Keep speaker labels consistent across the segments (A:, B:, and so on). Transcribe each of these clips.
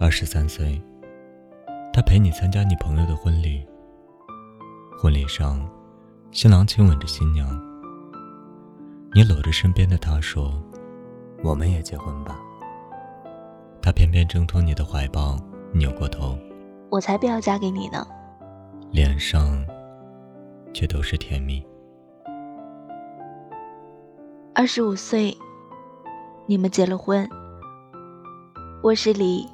A: 二十三岁，他陪你参加你朋友的婚礼。婚礼上，新郎亲吻着新娘，你搂着身边的他说：“我们也结婚吧。”他偏偏挣脱你的怀抱，扭过头：“
B: 我才不要嫁给你呢。”
A: 脸上却都是甜蜜。
B: 二十五岁，你们结了婚。卧室里、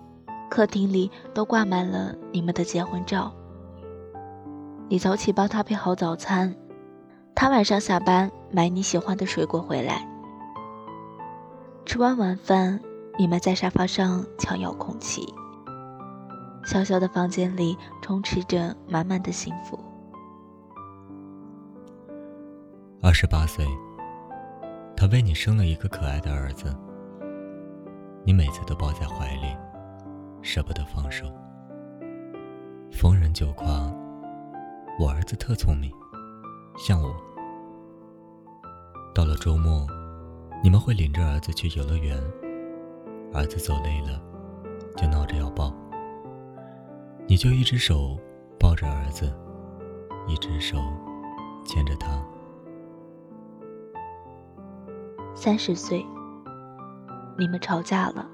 B: 客厅里都挂满了你们的结婚照。你早起帮他备好早餐，他晚上下班买你喜欢的水果回来。吃完晚饭，你们在沙发上抢遥控器。小小的房间里充斥着满满的幸福。
A: 二十八岁。他为你生了一个可爱的儿子，你每次都抱在怀里，舍不得放手。逢人就夸我儿子特聪明，像我。到了周末，你们会领着儿子去游乐园，儿子走累了，就闹着要抱，你就一只手抱着儿子，一只手牵着他。
B: 三十岁，你们吵架了，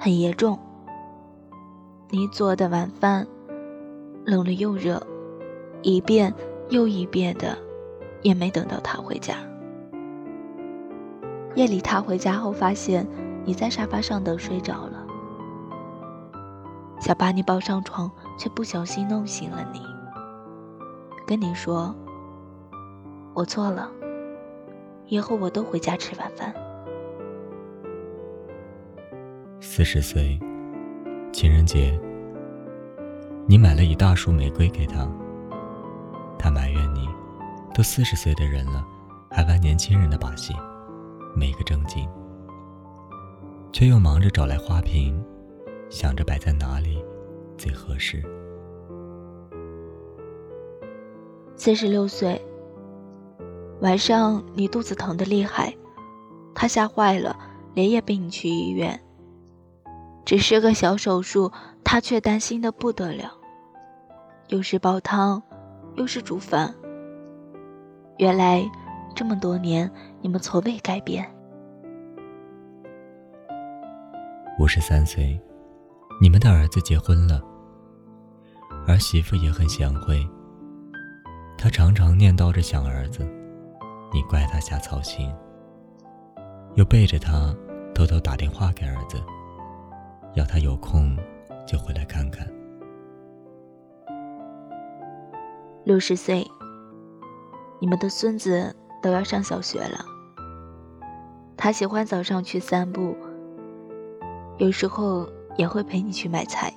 B: 很严重。你做的晚饭冷了又热，一遍又一遍的，也没等到他回家。夜里他回家后，发现你在沙发上等睡着了，想把你抱上床，却不小心弄醒了你，跟你说：“我错了。”以后我都回家吃晚饭。
A: 四十岁，情人节，你买了一大束玫瑰给他，他埋怨你，都四十岁的人了，还玩年轻人的把戏，没个正经，却又忙着找来花瓶，想着摆在哪里最合适。
B: 四十六岁。晚上你肚子疼的厉害，他吓坏了，连夜背你去医院。只是个小手术，他却担心的不得了，又是煲汤，又是煮饭。原来这么多年你们从未改变。
A: 五十三岁，你们的儿子结婚了，儿媳妇也很贤惠，她常常念叨着想儿子。你怪他瞎操心，又背着他偷偷打电话给儿子，要他有空就回来看看。
B: 六十岁，你们的孙子都要上小学了。他喜欢早上去散步，有时候也会陪你去买菜。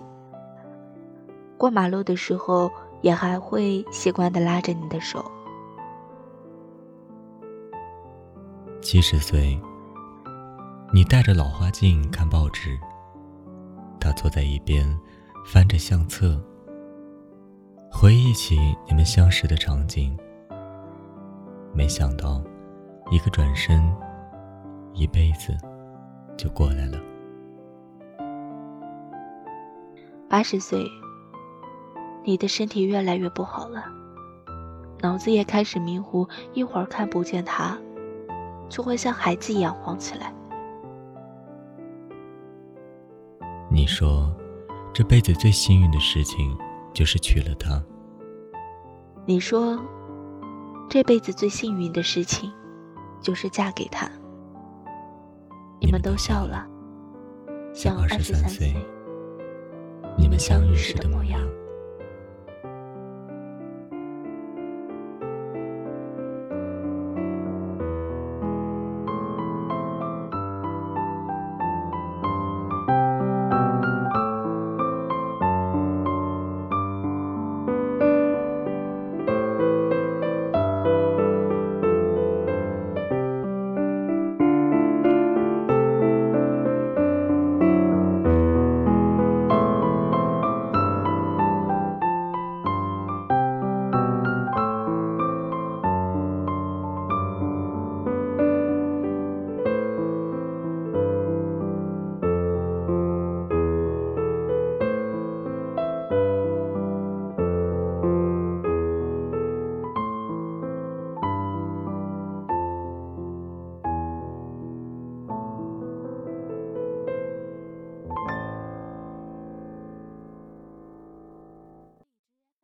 B: 过马路的时候，也还会习惯的拉着你的手。
A: 七十岁，你戴着老花镜看报纸，他坐在一边翻着相册，回忆起你们相识的场景。没想到，一个转身，一辈子就过来了。
B: 八十岁，你的身体越来越不好了，脑子也开始迷糊，一会儿看不见他。就会像孩子一样慌起来。
A: 你说，这辈子最幸运的事情就是娶了她。
B: 你说，这辈子最幸运的事情就是嫁给他。你们都笑了，像二十三岁，
A: 你们相遇时的模样。